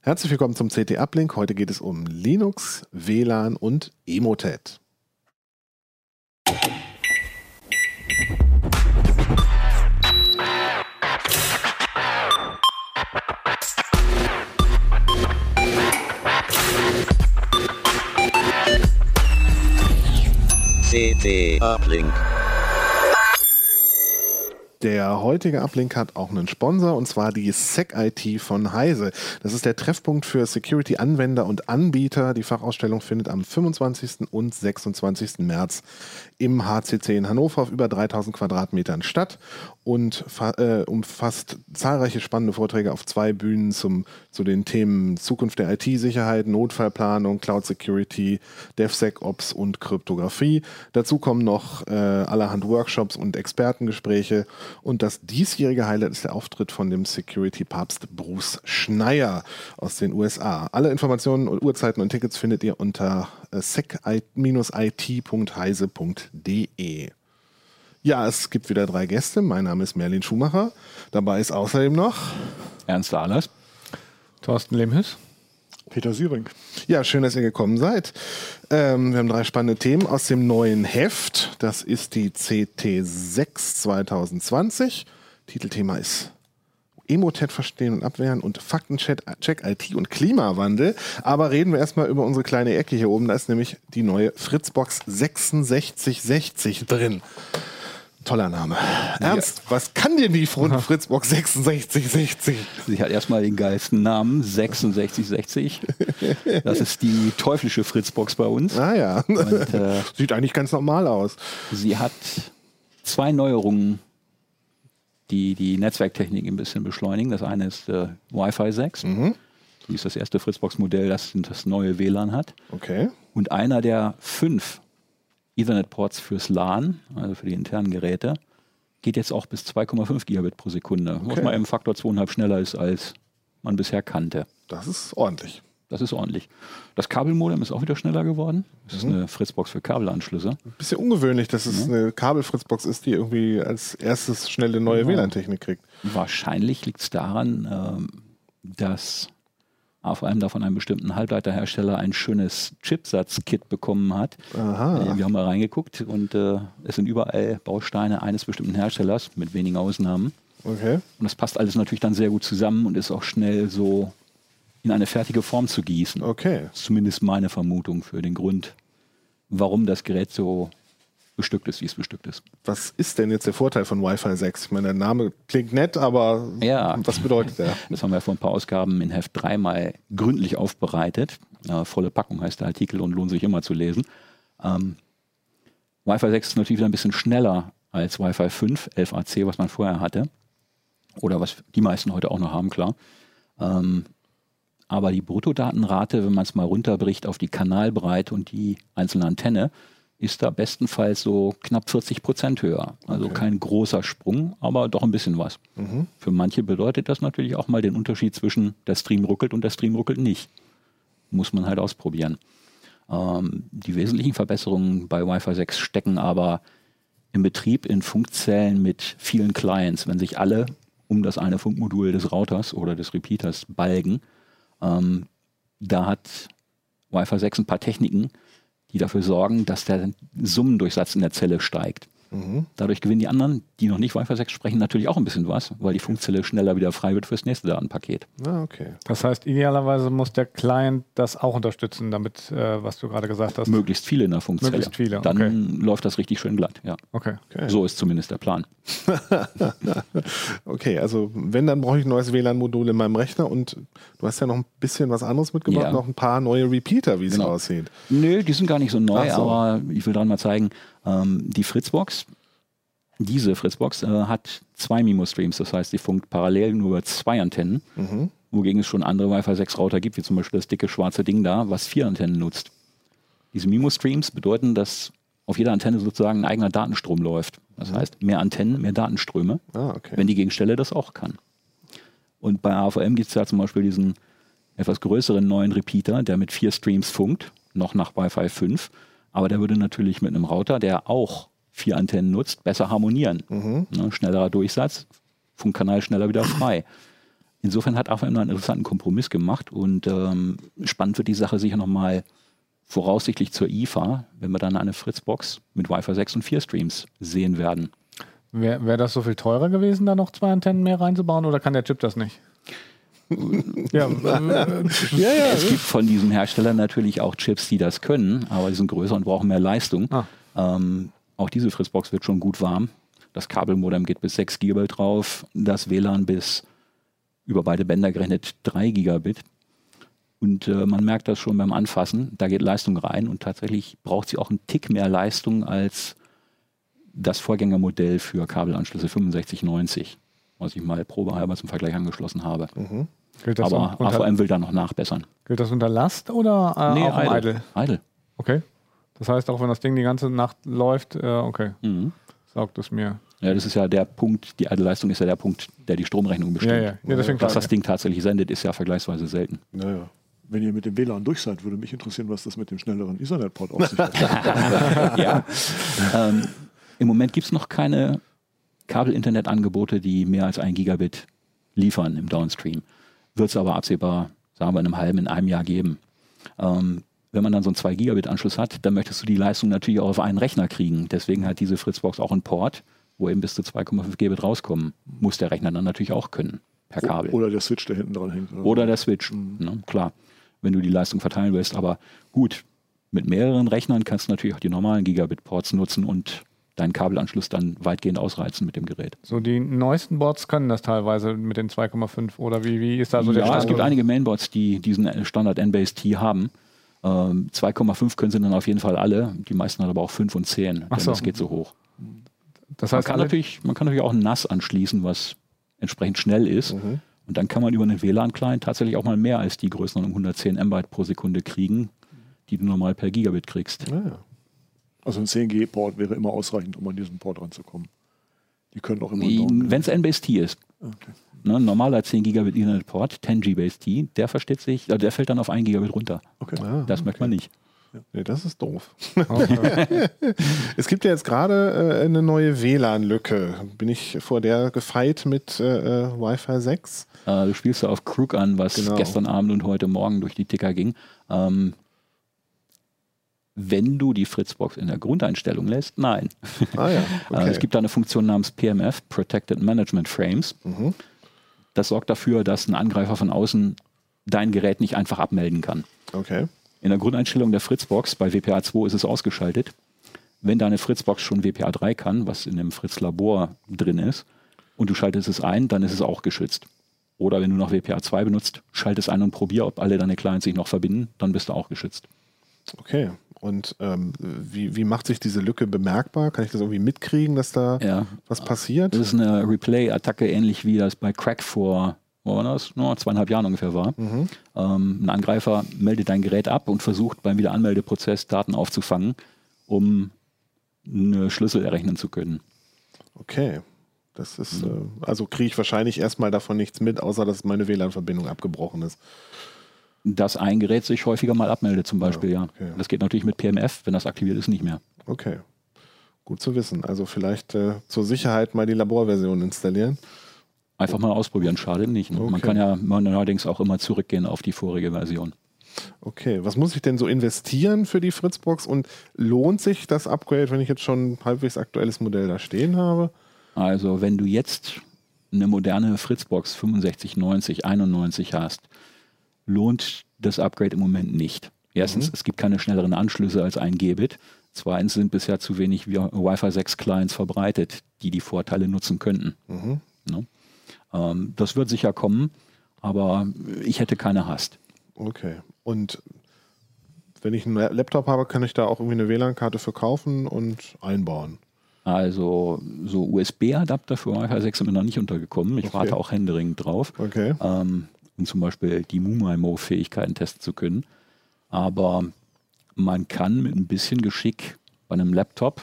Herzlich willkommen zum CT Uplink. Heute geht es um Linux, WLAN und Emotet. CT Uplink. Der heutige Uplink hat auch einen Sponsor und zwar die SecIT von Heise. Das ist der Treffpunkt für Security-Anwender und Anbieter. Die Fachausstellung findet am 25. und 26. März im HCC in Hannover auf über 3000 Quadratmetern statt und äh, umfasst zahlreiche spannende Vorträge auf zwei Bühnen zum, zu den Themen Zukunft der IT-Sicherheit, Notfallplanung, Cloud Security, DevSecOps und Kryptographie. Dazu kommen noch äh, allerhand Workshops und Expertengespräche und das diesjährige Highlight ist der Auftritt von dem Security-Papst Bruce Schneier aus den USA. Alle Informationen, Uhrzeiten und Tickets findet ihr unter äh, sec-it.heise.de. Ja, es gibt wieder drei Gäste. Mein Name ist Merlin Schumacher. Dabei ist außerdem noch Ernst Ahlers, Thorsten Lehmhüss, Peter Süring. Ja, schön, dass ihr gekommen seid. Ähm, wir haben drei spannende Themen aus dem neuen Heft. Das ist die CT6 2020. Titelthema ist Emotet verstehen und abwehren und Faktencheck IT und Klimawandel. Aber reden wir erstmal über unsere kleine Ecke hier oben. Da ist nämlich die neue Fritzbox 6660 drin. Toller Name. Ernst, was kann denn die Fritzbox 6660? Sie hat erstmal den geilsten Namen, 6660. Das ist die teuflische Fritzbox bei uns. Ah ja. Und, äh, Sieht eigentlich ganz normal aus. Sie hat zwei Neuerungen, die die Netzwerktechnik ein bisschen beschleunigen. Das eine ist äh, Wi-Fi 6. Mhm. Die ist das erste Fritzbox-Modell, das das neue WLAN hat. Okay. Und einer der fünf Ethernet-Ports fürs LAN, also für die internen Geräte, geht jetzt auch bis 2,5 Gigabit pro Sekunde, okay. was mal im Faktor 2,5 schneller ist, als man bisher kannte. Das ist ordentlich. Das ist ordentlich. Das Kabelmodem ist auch wieder schneller geworden. Das mhm. ist eine Fritzbox für Kabelanschlüsse. Ein bisschen ungewöhnlich, dass es mhm. eine Kabel-Fritzbox ist, die irgendwie als erstes schnelle neue genau. WLAN-Technik kriegt. Wahrscheinlich liegt es daran, ähm, dass vor allem da von einem bestimmten Halbleiterhersteller ein schönes Chipsatz-Kit bekommen hat. Aha. Äh, wir haben mal reingeguckt und äh, es sind überall Bausteine eines bestimmten Herstellers, mit wenigen Ausnahmen. Okay. Und das passt alles natürlich dann sehr gut zusammen und ist auch schnell so in eine fertige Form zu gießen. Okay. Zumindest meine Vermutung für den Grund, warum das Gerät so bestückt ist, wie es bestückt ist. Was ist denn jetzt der Vorteil von Wi-Fi 6? Ich meine, der Name klingt nett, aber ja. was bedeutet der? Das haben wir vor ein paar Ausgaben in Heft 3 mal gründlich aufbereitet. Äh, volle Packung heißt der Artikel und lohnt sich immer zu lesen. Ähm, Wi-Fi 6 ist natürlich wieder ein bisschen schneller als Wi-Fi 5, 11AC, was man vorher hatte. Oder was die meisten heute auch noch haben, klar. Ähm, aber die Bruttodatenrate, wenn man es mal runterbricht auf die Kanalbreite und die einzelne Antenne, ist da bestenfalls so knapp 40 Prozent höher. Also okay. kein großer Sprung, aber doch ein bisschen was. Mhm. Für manche bedeutet das natürlich auch mal den Unterschied zwischen der Stream ruckelt und der Stream ruckelt nicht. Muss man halt ausprobieren. Ähm, die wesentlichen Verbesserungen bei Wi-Fi 6 stecken aber im Betrieb in Funkzellen mit vielen Clients. Wenn sich alle um das eine Funkmodul des Routers oder des Repeaters balgen, ähm, da hat Wi-Fi 6 ein paar Techniken, die dafür sorgen, dass der Summendurchsatz in der Zelle steigt. Mhm. Dadurch gewinnen die anderen, die noch nicht Wi-Fi 6 sprechen, natürlich auch ein bisschen was, weil die Funkzelle schneller wieder frei wird fürs nächste Datenpaket. Ah, okay. Das heißt, idealerweise muss der Client das auch unterstützen, damit, äh, was du gerade gesagt hast. Möglichst viele in der Funkzelle. Möglichst viele. Dann okay. läuft das richtig schön glatt, ja. Okay. okay. So ist zumindest der Plan. okay, also wenn, dann brauche ich ein neues WLAN-Modul in meinem Rechner und du hast ja noch ein bisschen was anderes mitgebracht, ja. noch ein paar neue Repeater, wie es genau. aussieht. Nö, die sind gar nicht so neu, so. aber ich will dran mal zeigen, ähm, die Fritzbox, diese Fritzbox äh, hat zwei MIMO-Streams, das heißt, die funkt parallel nur über zwei Antennen, mhm. wogegen es schon andere Wi-Fi 6 Router gibt, wie zum Beispiel das dicke schwarze Ding da, was vier Antennen nutzt. Diese MIMO-Streams bedeuten, dass auf jeder Antenne sozusagen ein eigener Datenstrom läuft. Das mhm. heißt, mehr Antennen, mehr Datenströme, ah, okay. wenn die Gegenstelle das auch kann. Und bei AVM gibt es ja zum Beispiel diesen etwas größeren neuen Repeater, der mit vier Streams funkt, noch nach Wi-Fi 5. Aber der würde natürlich mit einem Router, der auch vier Antennen nutzt, besser harmonieren. Mhm. Ne, schnellerer Durchsatz, Funkkanal schneller wieder frei. insofern hat AVM einen interessanten Kompromiss gemacht und ähm, spannend wird die Sache sicher nochmal voraussichtlich zur IFA, wenn wir dann eine Fritzbox mit Wi-Fi 6 und 4 Streams sehen werden. Wäre wär das so viel teurer gewesen, da noch zwei Antennen mehr reinzubauen oder kann der Chip das nicht? Ja, ja, ja, es gibt von diesen Herstellern natürlich auch Chips, die das können, aber die sind größer und brauchen mehr Leistung. Ah. Ähm, auch diese Fritzbox wird schon gut warm. Das Kabelmodem geht bis 6 GB drauf, das WLAN bis über beide Bänder gerechnet 3 Gigabit. Und äh, man merkt das schon beim Anfassen, da geht Leistung rein und tatsächlich braucht sie auch einen Tick mehr Leistung als das Vorgängermodell für Kabelanschlüsse 6590, was ich mal probehalber zum Vergleich angeschlossen habe. Mhm. Aber AVM will da noch nachbessern. Gilt das unter Last oder äh, nee, auch idle. idle? Idle. Okay. Das heißt, auch wenn das Ding die ganze Nacht läuft, äh, okay, mhm. saugt es mir. Ja, das ist ja der Punkt, die Idle-Leistung ist ja der Punkt, der die Stromrechnung bestimmt. Ja, ja. Ja, deswegen Dass das Ding tatsächlich sendet, ist ja vergleichsweise selten. Naja. Wenn ihr mit dem WLAN durch seid, würde mich interessieren, was das mit dem schnelleren Ethernet-Port auf sich hat. ja. Ähm, Im Moment gibt es noch keine Kabel-Internet-Angebote, die mehr als ein Gigabit liefern im Downstream. Wird es aber absehbar, sagen wir, in einem halben, in einem Jahr geben. Ähm, wenn man dann so einen 2 Gigabit Anschluss hat, dann möchtest du die Leistung natürlich auch auf einen Rechner kriegen. Deswegen hat diese Fritzbox auch einen Port, wo eben bis zu 2,5 Gigabit rauskommen. Muss der Rechner dann natürlich auch können, per Kabel. Oder der Switch, der hinten dran hängt. Oder, oder der Switch, mhm. ne, klar, wenn du die Leistung verteilen willst. Aber gut, mit mehreren Rechnern kannst du natürlich auch die normalen Gigabit-Ports nutzen und deinen Kabelanschluss dann weitgehend ausreizen mit dem Gerät. So, die neuesten Boards können das teilweise mit den 2,5 oder wie, wie ist da so ja, der Standard? es gibt einige Mainboards, die diesen Standard N-Base-T haben. Ähm, 2,5 können sie dann auf jeden Fall alle. Die meisten haben aber auch 5 und 10, Ach denn so. das geht so hoch. Das heißt, man, kann natürlich, man kann natürlich auch ein NAS anschließen, was entsprechend schnell ist. Mhm. Und dann kann man über einen WLAN-Client tatsächlich auch mal mehr als die Größenordnung 110 MB pro Sekunde kriegen, die du normal per Gigabit kriegst. Ja. Also ein 10G-Port wäre immer ausreichend, um an diesen Port ranzukommen. Die können auch immer. Wenn es N-Base-T ist. Okay. Ne, ein normaler 10 Gigabit Ethernet-Port, 10G Base T, der versteht sich, also der fällt dann auf 1 Gigabit runter. Okay. Ah, das okay. merkt man nicht. Ja. Nee, das ist doof. Es gibt ja jetzt gerade äh, eine neue WLAN-Lücke. Bin ich vor der gefeit mit äh, äh Wi-Fi 6? Äh, du spielst ja auf Crook an, was genau. gestern Abend und heute Morgen durch die Ticker ging. Ähm, wenn du die Fritzbox in der Grundeinstellung lässt, nein. Ah, ja. Okay. es gibt da eine Funktion namens PMF, Protected Management Frames. Mhm. Das sorgt dafür, dass ein Angreifer von außen dein Gerät nicht einfach abmelden kann. Okay. In der Grundeinstellung der Fritzbox, bei WPA 2 ist es ausgeschaltet. Wenn deine Fritzbox schon WPA 3 kann, was in dem Fritz-Labor drin ist, und du schaltest es ein, dann ist es auch geschützt. Oder wenn du noch WPA 2 benutzt, schalt es ein und probier, ob alle deine Clients sich noch verbinden, dann bist du auch geschützt. Okay. Und ähm, wie, wie macht sich diese Lücke bemerkbar? Kann ich das irgendwie mitkriegen, dass da ja. was passiert? Das ist eine Replay-Attacke, ähnlich wie das bei Crack vor wo war das? No, zweieinhalb Jahren ungefähr war. Mhm. Ähm, ein Angreifer meldet dein Gerät ab und versucht beim Wiederanmeldeprozess Daten aufzufangen, um eine Schlüssel errechnen zu können. Okay. Das ist, mhm. äh, also kriege ich wahrscheinlich erstmal davon nichts mit, außer dass meine WLAN-Verbindung abgebrochen ist dass ein Gerät sich häufiger mal abmeldet, zum Beispiel, ja. Okay. Das geht natürlich mit PMF, wenn das aktiviert ist, nicht mehr. Okay. Gut zu wissen. Also vielleicht äh, zur Sicherheit mal die Laborversion installieren. Einfach mal ausprobieren, schadet nicht. Ne? Okay. Man kann ja man allerdings auch immer zurückgehen auf die vorige Version. Okay, was muss ich denn so investieren für die Fritzbox und lohnt sich das Upgrade, wenn ich jetzt schon ein halbwegs aktuelles Modell da stehen habe? Also, wenn du jetzt eine moderne Fritzbox 65, 90, 91 hast, lohnt das Upgrade im Moment nicht. Erstens, mhm. es gibt keine schnelleren Anschlüsse als ein Gbit. Zweitens sind bisher zu wenig Wi-Fi 6 Clients verbreitet, die die Vorteile nutzen könnten. Mhm. Ne? Ähm, das wird sicher kommen, aber ich hätte keine Hast. Okay. Und wenn ich einen Laptop habe, kann ich da auch irgendwie eine WLAN-Karte verkaufen und einbauen? Also so USB-Adapter für Wi-Fi 6 sind mir noch nicht untergekommen. Ich okay. warte auch händeringend drauf. Okay. Ähm, um zum Beispiel die MuMaimo-Fähigkeiten testen zu können. Aber man kann mit ein bisschen Geschick bei einem Laptop,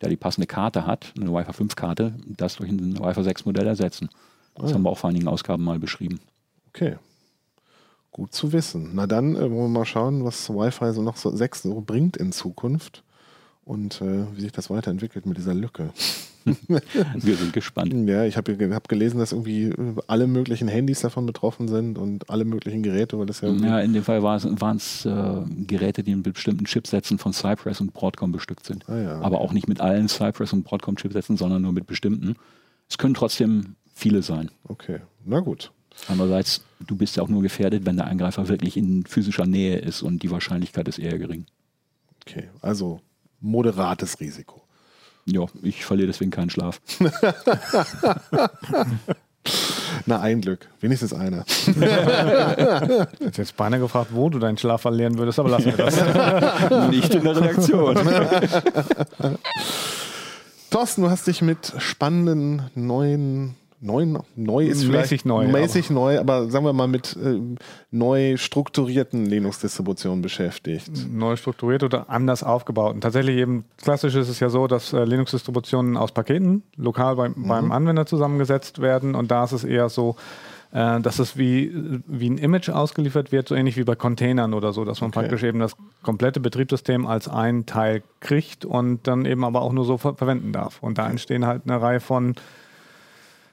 der die passende Karte hat, eine Wi-Fi 5-Karte, das durch ein Wi-Fi 6-Modell ersetzen. Das ah. haben wir auch vor einigen Ausgaben mal beschrieben. Okay. Gut zu wissen. Na dann äh, wollen wir mal schauen, was Wi-Fi so noch so 6 so bringt in Zukunft und äh, wie sich das weiterentwickelt mit dieser Lücke. Wir sind gespannt. Ja, ich habe hab gelesen, dass irgendwie alle möglichen Handys davon betroffen sind und alle möglichen Geräte, weil das ja, Ja, in dem Fall waren es äh, Geräte, die mit bestimmten Chipsätzen von Cypress und Broadcom bestückt sind. Ah ja, okay. Aber auch nicht mit allen Cypress und Broadcom Chipsätzen, sondern nur mit bestimmten. Es können trotzdem viele sein. okay. Na gut. Andererseits, du bist ja auch nur gefährdet, wenn der Angreifer wirklich in physischer Nähe ist und die Wahrscheinlichkeit ist eher gering. Okay. Also moderates Risiko. Ja, ich verliere deswegen keinen Schlaf. Na, ein Glück. Wenigstens einer. Ich hätte jetzt beinahe gefragt, wo du deinen Schlaf verlieren würdest, aber lassen wir das. Nicht in der Redaktion. Thorsten, du hast dich mit spannenden neuen, neuen, neu ist vielleicht Mäßig neu, mäßig neu, aber sagen wir mal mit äh, neu strukturierten Linux-Distributionen beschäftigt. Neu strukturiert oder anders aufgebaut. Und tatsächlich eben klassisch ist es ja so, dass äh, Linux-Distributionen aus Paketen lokal beim, beim Anwender zusammengesetzt werden. Und da ist es eher so, äh, dass es wie, wie ein Image ausgeliefert wird, so ähnlich wie bei Containern oder so, dass man Okay. praktisch eben das komplette Betriebssystem als ein Teil kriegt und dann eben aber auch nur so ver verwenden darf. Und da entstehen halt eine Reihe von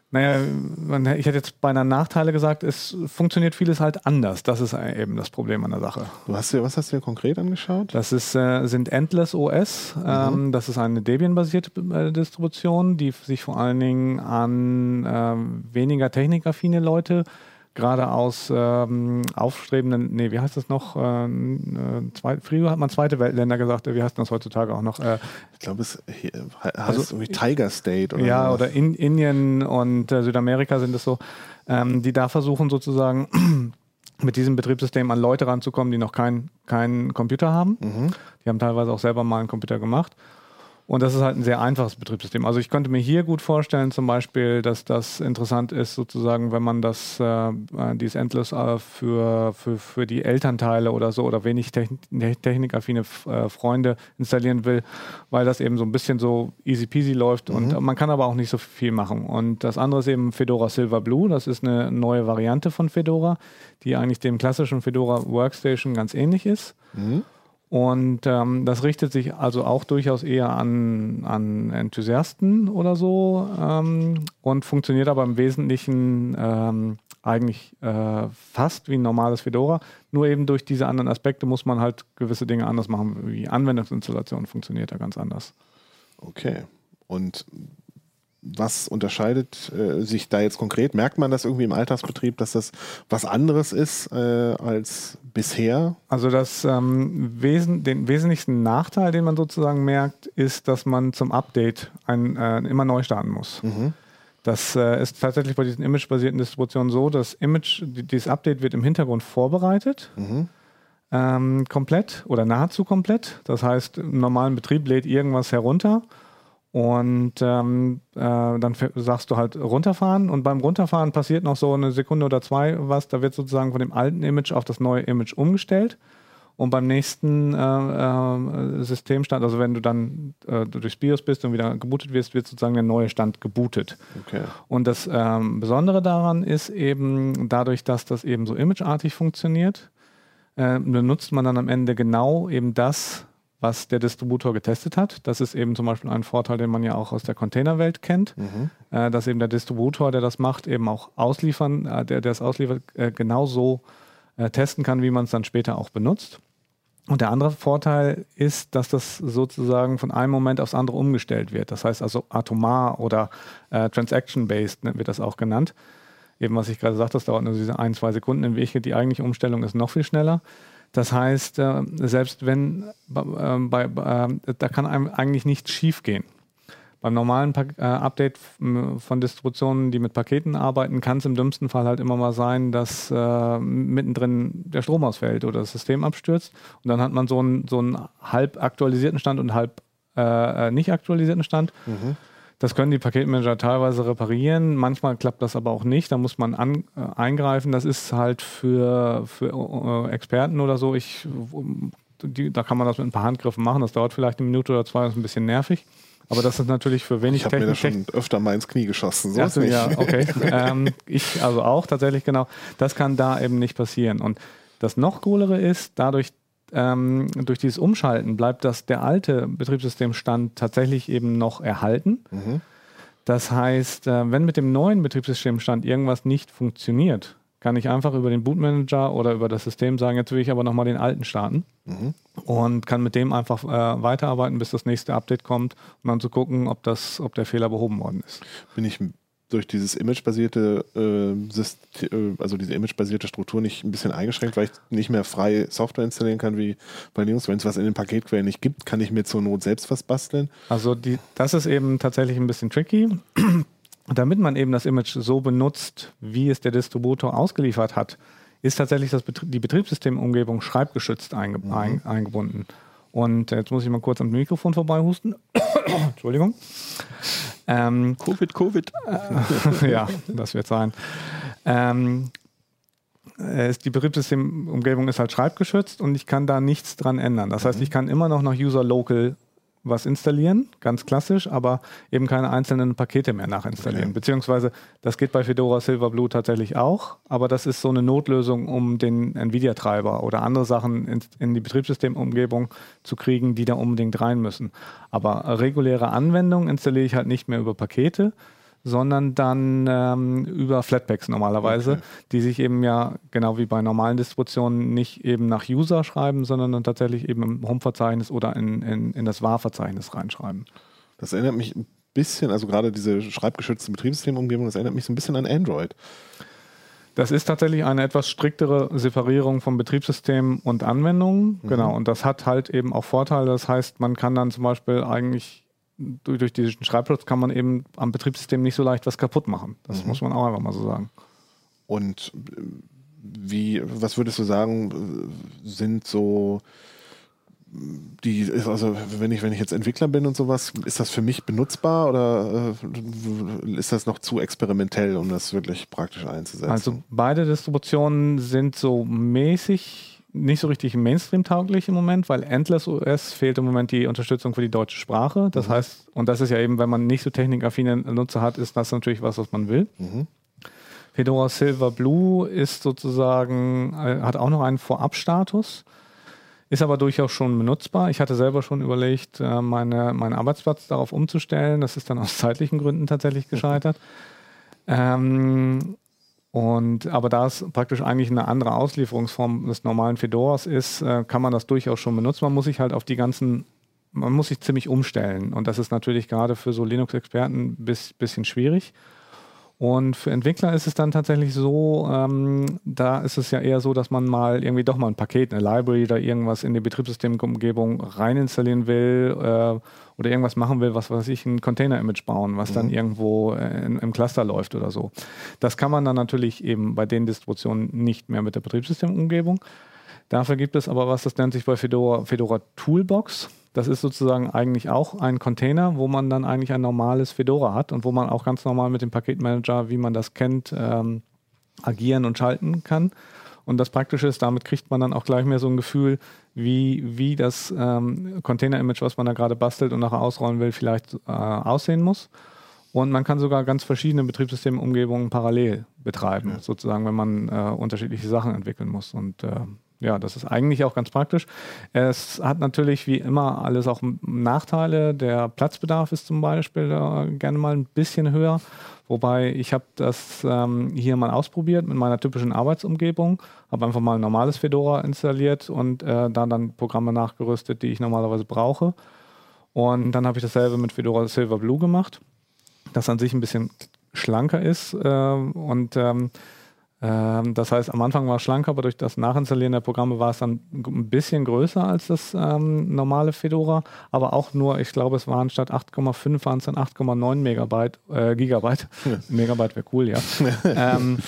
naja, man, ich hätte jetzt beinahe Nachteile gesagt, es funktioniert vieles halt anders. Das ist eben das Problem an der Sache. Dir, was hast du dir konkret angeschaut? Das ist, äh, sind Endless OS. Ähm, das ist eine Debian-basierte äh, Distribution, die sich vor allen Dingen an ähm, weniger technikaffine Leute, gerade aus ähm, aufstrebenden, nee, wie heißt das noch? Äh, äh, zwei, früher hat man zweite Weltländer gesagt, wie heißt das heutzutage auch noch? Äh, Ich glaube, es he- heißt Also- irgendwie Tiger State oder ja, sowas. oder in, Indien und äh, Südamerika sind es so, ähm, die da versuchen sozusagen mit diesem Betriebssystem an Leute ranzukommen, die noch keinen keinen Computer haben. Die haben teilweise auch selber mal einen Computer gemacht. Und das ist halt ein sehr einfaches Betriebssystem. Also ich könnte mir hier gut vorstellen, zum Beispiel, dass das interessant ist, sozusagen, wenn man das, äh, äh, dieses Endless äh, für, für, für die Elternteile oder so oder wenig techn technikaffine äh, Freunde installieren will, weil das eben so ein bisschen so easy peasy läuft und man kann aber auch nicht so viel machen. Und das andere ist eben Fedora Silver Blue. Das ist eine neue Variante von Fedora, die eigentlich dem klassischen Fedora Workstation ganz ähnlich ist. Und ähm, das richtet sich also auch durchaus eher an, an Enthusiasten oder so ähm, und funktioniert aber im Wesentlichen ähm, eigentlich äh, fast wie ein normales Fedora. Nur eben durch diese anderen Aspekte muss man halt gewisse Dinge anders machen. Wie Anwendungsinstallation funktioniert da ganz anders. Okay. Und was unterscheidet äh, sich da jetzt konkret? Merkt man das irgendwie im Alltagsbetrieb, dass das was anderes ist äh, als bisher? Also das, ähm, Wesen, den wesentlichsten Nachteil, den man sozusagen merkt, ist, dass man zum Update ein, äh, immer neu starten muss. Das äh, ist tatsächlich bei diesen imagebasierten Distributionen so, das Image, die, dieses Update wird im Hintergrund vorbereitet, ähm, komplett oder nahezu komplett. Das heißt, im normalen Betrieb lädt irgendwas herunter und ähm, äh, dann sagst du halt runterfahren und beim Runterfahren passiert noch so eine Sekunde oder zwei was, da wird sozusagen von dem alten Image auf das neue Image umgestellt. Und beim nächsten äh, äh, Systemstand, also wenn du dann äh, durchs BIOS bist und wieder gebootet wirst, wird sozusagen der neue Stand gebootet. Okay. Und das ähm, Besondere daran ist eben, dadurch, dass das eben so imageartig funktioniert, äh, benutzt man dann am Ende genau eben das, was der Distributor getestet hat. Das ist eben zum Beispiel ein Vorteil, den man ja auch aus der Containerwelt kennt, äh, dass eben der Distributor, der das macht, eben auch ausliefern, äh, der, der es ausliefert, äh, genauso äh, testen kann, wie man es dann später auch benutzt. Und der andere Vorteil ist, dass das sozusagen von einem Moment aufs andere umgestellt wird. Das heißt also atomar oder äh, transaction-based ne, wird das auch genannt. Eben was ich gerade sagte, das dauert nur diese ein, zwei Sekunden. In Wirklichkeit die eigentliche Umstellung ist noch viel schneller. Das heißt, äh, selbst wenn äh, bei, äh, da kann einem eigentlich nichts schief gehen. Beim normalen äh, Update von Distributionen, die mit Paketen arbeiten, kann es im dümmsten Fall halt immer mal sein, dass äh, mittendrin der Strom ausfällt oder das System abstürzt. Und dann hat man so einen, so einen halb aktualisierten Stand und halb äh, äh, nicht aktualisierten Stand. Das können die Paketmanager teilweise reparieren. Manchmal klappt das aber auch nicht. Da muss man an, äh, eingreifen. Das ist halt für, für äh, Experten oder so. Ich, die, da kann man das mit ein paar Handgriffen machen. Das dauert vielleicht eine Minute oder zwei. Das ist ein bisschen nervig. Aber das ist natürlich für wenig Ich habe mir da Technik. schon öfter mal ins Knie geschossen. So Ja, ist so, nicht. ja, okay. ähm, ich also auch tatsächlich genau. Das kann da eben nicht passieren. Und das noch coolere ist, dadurch, ähm, durch dieses Umschalten bleibt das der alte Betriebssystemstand tatsächlich eben noch erhalten. Das heißt, äh, wenn mit dem neuen Betriebssystemstand irgendwas nicht funktioniert, kann ich einfach über den Bootmanager oder über das System sagen, jetzt will ich aber nochmal den alten starten Mhm. und kann mit dem einfach äh, weiterarbeiten, bis das nächste Update kommt, um dann zu gucken, ob, das, ob der Fehler behoben worden ist. Bin ich durch dieses imagebasierte äh, Syst- äh, also diese imagebasierte Struktur nicht ein bisschen eingeschränkt, weil ich nicht mehr frei Software installieren kann wie bei Linux. Wenn es was in den Paketquellen nicht gibt, kann ich mir zur Not selbst was basteln. Also die, das ist eben tatsächlich ein bisschen tricky. Damit man eben das Image so benutzt, wie es der Distributor ausgeliefert hat, ist tatsächlich das Betrie die Betriebssystemumgebung schreibgeschützt einge ein eingebunden. Und jetzt muss ich mal kurz am Mikrofon vorbeihusten. Entschuldigung. Ähm, Covid, Covid. ja, das wird sein. Ähm, äh, ist, die Betriebssystemumgebung ist halt schreibgeschützt und ich kann da nichts dran ändern. Das heißt, ich kann immer noch nach User Local was installieren, ganz klassisch, aber eben keine einzelnen Pakete mehr nachinstallieren. Okay. Beziehungsweise, das geht bei Fedora Silverblue tatsächlich auch, aber das ist so eine Notlösung, um den NVIDIA-Treiber oder andere Sachen in, in die Betriebssystemumgebung zu kriegen, die da unbedingt rein müssen. Aber reguläre Anwendungen installiere ich halt nicht mehr über Pakete, sondern dann ähm, über Flatpaks normalerweise, Okay. die sich eben ja genau wie bei normalen Distributionen nicht eben nach User schreiben, sondern dann tatsächlich eben im Home-Verzeichnis oder in, in, in das var-Verzeichnis reinschreiben. Das erinnert mich ein bisschen, also gerade diese schreibgeschützte Betriebssystemumgebung, das erinnert mich so ein bisschen an Android. Das ist tatsächlich eine etwas striktere Separierung von Betriebssystem und Anwendungen. Genau. Und das hat halt eben auch Vorteile. Das heißt, man kann dann zum Beispiel eigentlich durch, diesen Schreibschutz kann man eben am Betriebssystem nicht so leicht was kaputt machen. Das muss man auch einfach mal so sagen. Und äh, wie, was würdest du sagen, sind so die, also wenn ich, wenn ich jetzt Entwickler bin und sowas, ist das für mich benutzbar oder äh, ist das noch zu experimentell, um das wirklich praktisch einzusetzen? Also beide Distributionen sind so mäßig nicht so richtig Mainstream-tauglich im Moment, weil Endless OS fehlt im Moment die Unterstützung für die deutsche Sprache. Das heißt, und das ist ja eben, wenn man nicht so technikaffine Nutzer hat, ist das natürlich was, was man will. Mhm. Fedora Silver Blue ist sozusagen, äh, hat auch noch einen Vorabstatus, ist aber durchaus schon benutzbar. Ich hatte selber schon überlegt, äh, meine, meinen Arbeitsplatz darauf umzustellen. Das ist dann aus zeitlichen Gründen tatsächlich gescheitert. Ähm, und, aber da es praktisch eigentlich eine andere Auslieferungsform des normalen Fedoras ist, äh, kann man das durchaus schon benutzen. Man muss sich halt auf die ganzen, man muss sich ziemlich umstellen. Und das ist natürlich gerade für so Linux-Experten ein bis, bisschen schwierig. Und für Entwickler ist es dann tatsächlich so, ähm, da ist es ja eher so, dass man mal irgendwie doch mal ein Paket, eine Library oder irgendwas in die Betriebssystemumgebung rein installieren will äh, oder irgendwas machen will, was weiß ich, ein Container-Image bauen, was dann irgendwo äh, in, im Cluster läuft oder so. Das kann man dann natürlich eben bei den Distributionen nicht mehr mit der Betriebssystemumgebung. Dafür gibt es aber was, das nennt sich bei Fedora, Fedora Toolbox. Das ist sozusagen eigentlich auch ein Container, wo man dann eigentlich ein normales Fedora hat und wo man auch ganz normal mit dem Paketmanager, wie man das kennt, ähm, agieren und schalten kann. Und das Praktische ist, damit kriegt man dann auch gleich mehr so ein Gefühl, wie, wie das ähm, Container-Image, was man da gerade bastelt und nachher ausrollen will, vielleicht äh, aussehen muss. Und man kann sogar ganz verschiedene Betriebssystemumgebungen parallel betreiben, sozusagen, wenn man äh, unterschiedliche Sachen entwickeln muss. Und äh, ja, das ist eigentlich auch ganz praktisch. Es hat natürlich wie immer alles auch Nachteile. Der Platzbedarf ist zum Beispiel gerne mal ein bisschen höher. Wobei ich habe das ähm, hier mal ausprobiert mit meiner typischen Arbeitsumgebung, habe einfach mal ein normales Fedora installiert und äh, da dann Programme nachgerüstet, die ich normalerweise brauche. Und dann habe ich dasselbe mit Fedora Silverblue gemacht, das an sich ein bisschen schlanker ist äh, und ähm, das heißt, am Anfang war es schlanker, aber durch das Nachinstallieren der Programme war es dann ein bisschen größer als das ähm, normale Fedora, aber auch nur, ich glaube, es waren statt 8,5 waren es dann 8,9 Megabyte, äh, Gigabyte. Megabyte wäre cool, ja. ähm,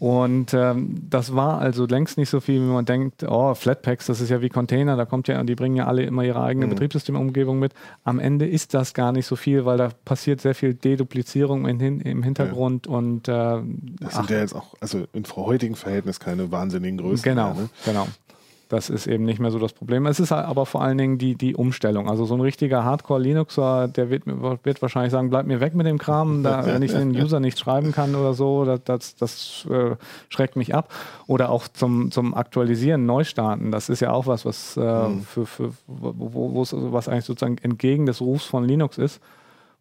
und ähm, das war also längst nicht so viel, wie man denkt, oh, Flatpaks, das ist ja wie Container, da kommt ja, die bringen ja alle immer ihre eigene Betriebssystemumgebung mit. Am Ende ist das gar nicht so viel, weil da passiert sehr viel Deduplizierung in, im Hintergrund und äh, Das sind ja jetzt auch, also in heutigen Verhältnis keine wahnsinnigen Größen. Genau, Mehr, ne? genau. Das ist eben nicht mehr so das Problem. Es ist halt aber vor allen Dingen die, die Umstellung. Also so ein richtiger Hardcore-Linuxer, der wird, wird wahrscheinlich sagen, bleib mir weg mit dem Kram, da, wenn ich den User nicht schreiben kann oder so, das, das, das äh, schreckt mich ab. Oder auch zum, zum Aktualisieren, Neustarten, das ist ja auch was, was, äh, für, für, wo, wo, was eigentlich sozusagen entgegen des Rufs von Linux ist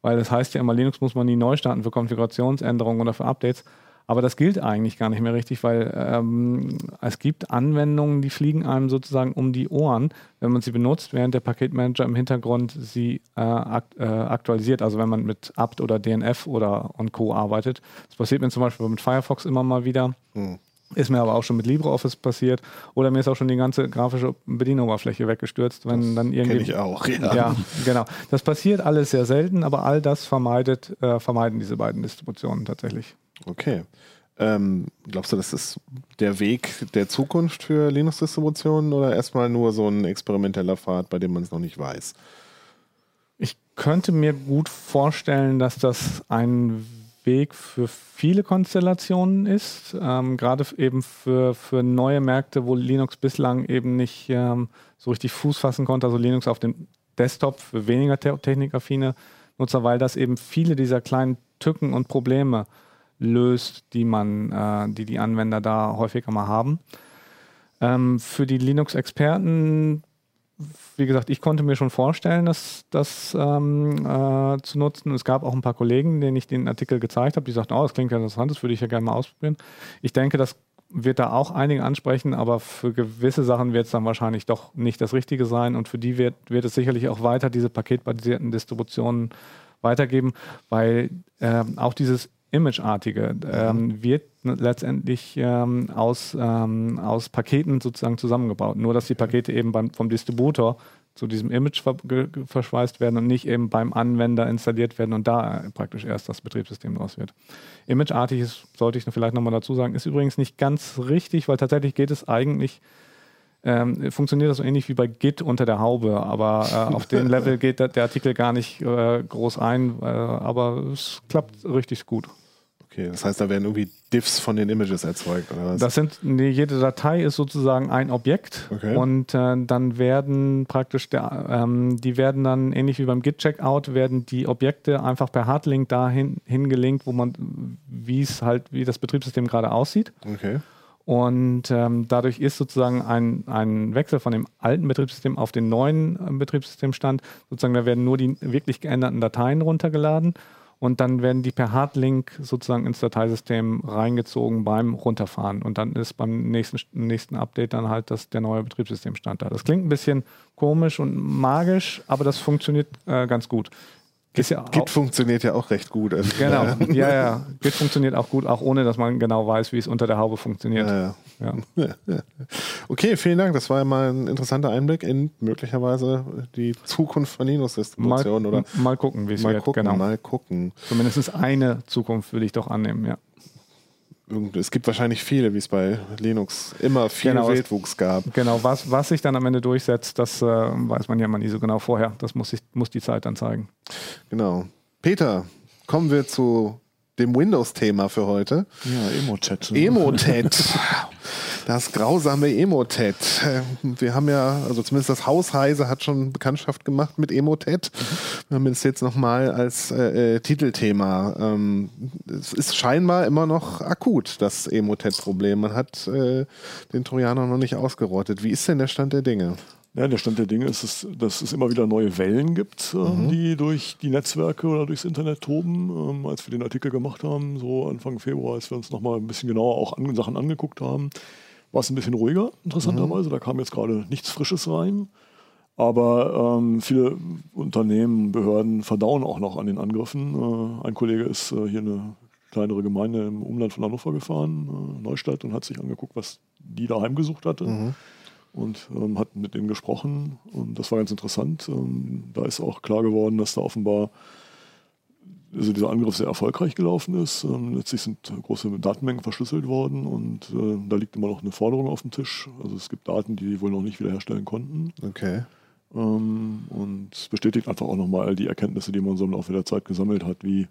weil das heißt ja immer, Linux muss man nie neu starten für Konfigurationsänderungen oder für Updates. Aber das gilt eigentlich gar nicht mehr richtig, weil ähm, es gibt Anwendungen, die fliegen einem sozusagen um die Ohren, wenn man sie benutzt, während der Paketmanager im Hintergrund sie äh, akt, äh, aktualisiert. Also wenn man mit apt oder DNF oder und Co. arbeitet. Das passiert mir zum Beispiel mit Firefox immer mal wieder. Hm. Ist mir aber auch schon mit LibreOffice passiert. Oder mir ist auch schon die ganze grafische Bedienoberfläche weggestürzt, wenn das dann irgendwie. ich auch, ja. ja. genau. Das passiert alles sehr selten, aber all das vermeidet, äh, vermeiden diese beiden Distributionen tatsächlich. Okay. Ähm, glaubst du, das ist der Weg der Zukunft für Linux-Distributionen oder erstmal nur so ein experimenteller Pfad, bei dem man es noch nicht weiß? Ich könnte mir gut vorstellen, dass das ein Weg für viele Konstellationen ist, ähm, gerade eben für, für neue Märkte, wo Linux bislang eben nicht ähm, so richtig Fuß fassen konnte, also Linux auf dem Desktop für weniger technikaffine Nutzer, weil das eben viele dieser kleinen Tücken und Probleme äh, löst, die man, äh, die die Anwender da häufiger mal haben. Ähm, für die Linux-Experten, wie gesagt, ich konnte mir schon vorstellen, das, das ähm, äh, zu nutzen. Es gab auch ein paar Kollegen, denen ich den Artikel gezeigt habe, die sagten, oh, das klingt ja interessant, das würde ich ja gerne mal ausprobieren. Ich denke, das wird da auch einige ansprechen, aber für gewisse Sachen wird es dann wahrscheinlich doch nicht das Richtige sein und für die wird, wird es sicherlich auch weiter diese paketbasierten Distributionen weitergeben, weil äh, auch dieses Imageartige ähm, wird letztendlich ähm, aus, ähm, aus Paketen sozusagen zusammengebaut. Nur, dass die Pakete eben beim, vom Distributor zu diesem Image ver verschweißt werden und nicht eben beim Anwender installiert werden und da praktisch erst das Betriebssystem draus wird. Imageartig ist, sollte ich vielleicht nochmal dazu sagen, ist übrigens nicht ganz richtig, weil tatsächlich geht es eigentlich ähm, funktioniert das so ähnlich wie bei Git unter der Haube, aber äh, auf den Level geht der, der Artikel gar nicht äh, groß ein, äh, aber es klappt richtig gut. Okay, das heißt, da werden irgendwie Diffs von den Images erzeugt, oder was? Das sind, nee, jede Datei ist sozusagen ein Objekt okay. und äh, dann werden praktisch, der, ähm, die werden dann ähnlich wie beim Git-Checkout, werden die Objekte einfach per Hardlink dahin hingelinkt, wo man, wie es halt, wie das Betriebssystem gerade aussieht. Okay. Und ähm, dadurch ist sozusagen ein, ein Wechsel von dem alten Betriebssystem auf den neuen äh, Betriebssystemstand. Sozusagen, da werden nur die wirklich geänderten Dateien runtergeladen und dann werden die per Hardlink sozusagen ins Dateisystem reingezogen beim Runterfahren. Und dann ist beim nächsten, nächsten Update dann halt das, der neue Betriebssystemstand da. Das klingt ein bisschen komisch und magisch, aber das funktioniert äh, ganz gut. Git, ja Git funktioniert ja auch recht gut. Also genau, ja, ja. Git funktioniert auch gut, auch ohne dass man genau weiß, wie es unter der Haube funktioniert. Ja, ja. ja. Okay, vielen Dank. Das war ja mal ein interessanter Einblick in möglicherweise die Zukunft von Linux-Distributionen. Mal, mal gucken, wie es wird. Gucken, genau. Mal gucken. Zumindest eine Zukunft würde ich doch annehmen, ja es gibt wahrscheinlich viele, wie es bei Linux immer viel genau, Wildwuchs gab. Genau, was, was sich dann am Ende durchsetzt, das äh, weiß man ja mal nie so genau vorher. Das muss, ich, muss die Zeit dann zeigen. Genau. Peter, kommen wir zu dem Windows-Thema für heute. Ja, Emotet. Emotet. Das grausame Emotet. Wir haben ja, also zumindest das Haus Heise hat schon Bekanntschaft gemacht mit Emotet. Wir haben es jetzt nochmal als äh, äh, Titelthema. Ähm, es ist scheinbar immer noch akut, das Emotet-Problem. Man hat äh, den Trojaner noch nicht ausgerottet. Wie ist denn der Stand der Dinge? Ja, der Stand der Dinge ist, es, dass es immer wieder neue Wellen gibt, äh, mhm. die durch die Netzwerke oder durchs Internet toben. Ähm, als wir den Artikel gemacht haben, so Anfang Februar, als wir uns nochmal ein bisschen genauer auch an, Sachen angeguckt haben, war es ein bisschen ruhiger, interessanterweise. Mhm. Da kam jetzt gerade nichts Frisches rein. Aber ähm, viele Unternehmen, Behörden verdauen auch noch an den Angriffen. Äh, ein Kollege ist äh, hier eine kleinere Gemeinde im Umland von Hannover gefahren, äh, Neustadt, und hat sich angeguckt, was die da heimgesucht hatte. Mhm. Und ähm, hat mit denen gesprochen. Und das war ganz interessant. Ähm, da ist auch klar geworden, dass da offenbar also dieser Angriff sehr erfolgreich gelaufen ist. Ähm, letztlich sind große Datenmengen verschlüsselt worden und äh, da liegt immer noch eine Forderung auf dem Tisch. Also es gibt Daten, die die wohl noch nicht wiederherstellen konnten. Okay. Ähm, und es bestätigt einfach auch nochmal all die Erkenntnisse, die man so im Laufe der Zeit gesammelt hat, wie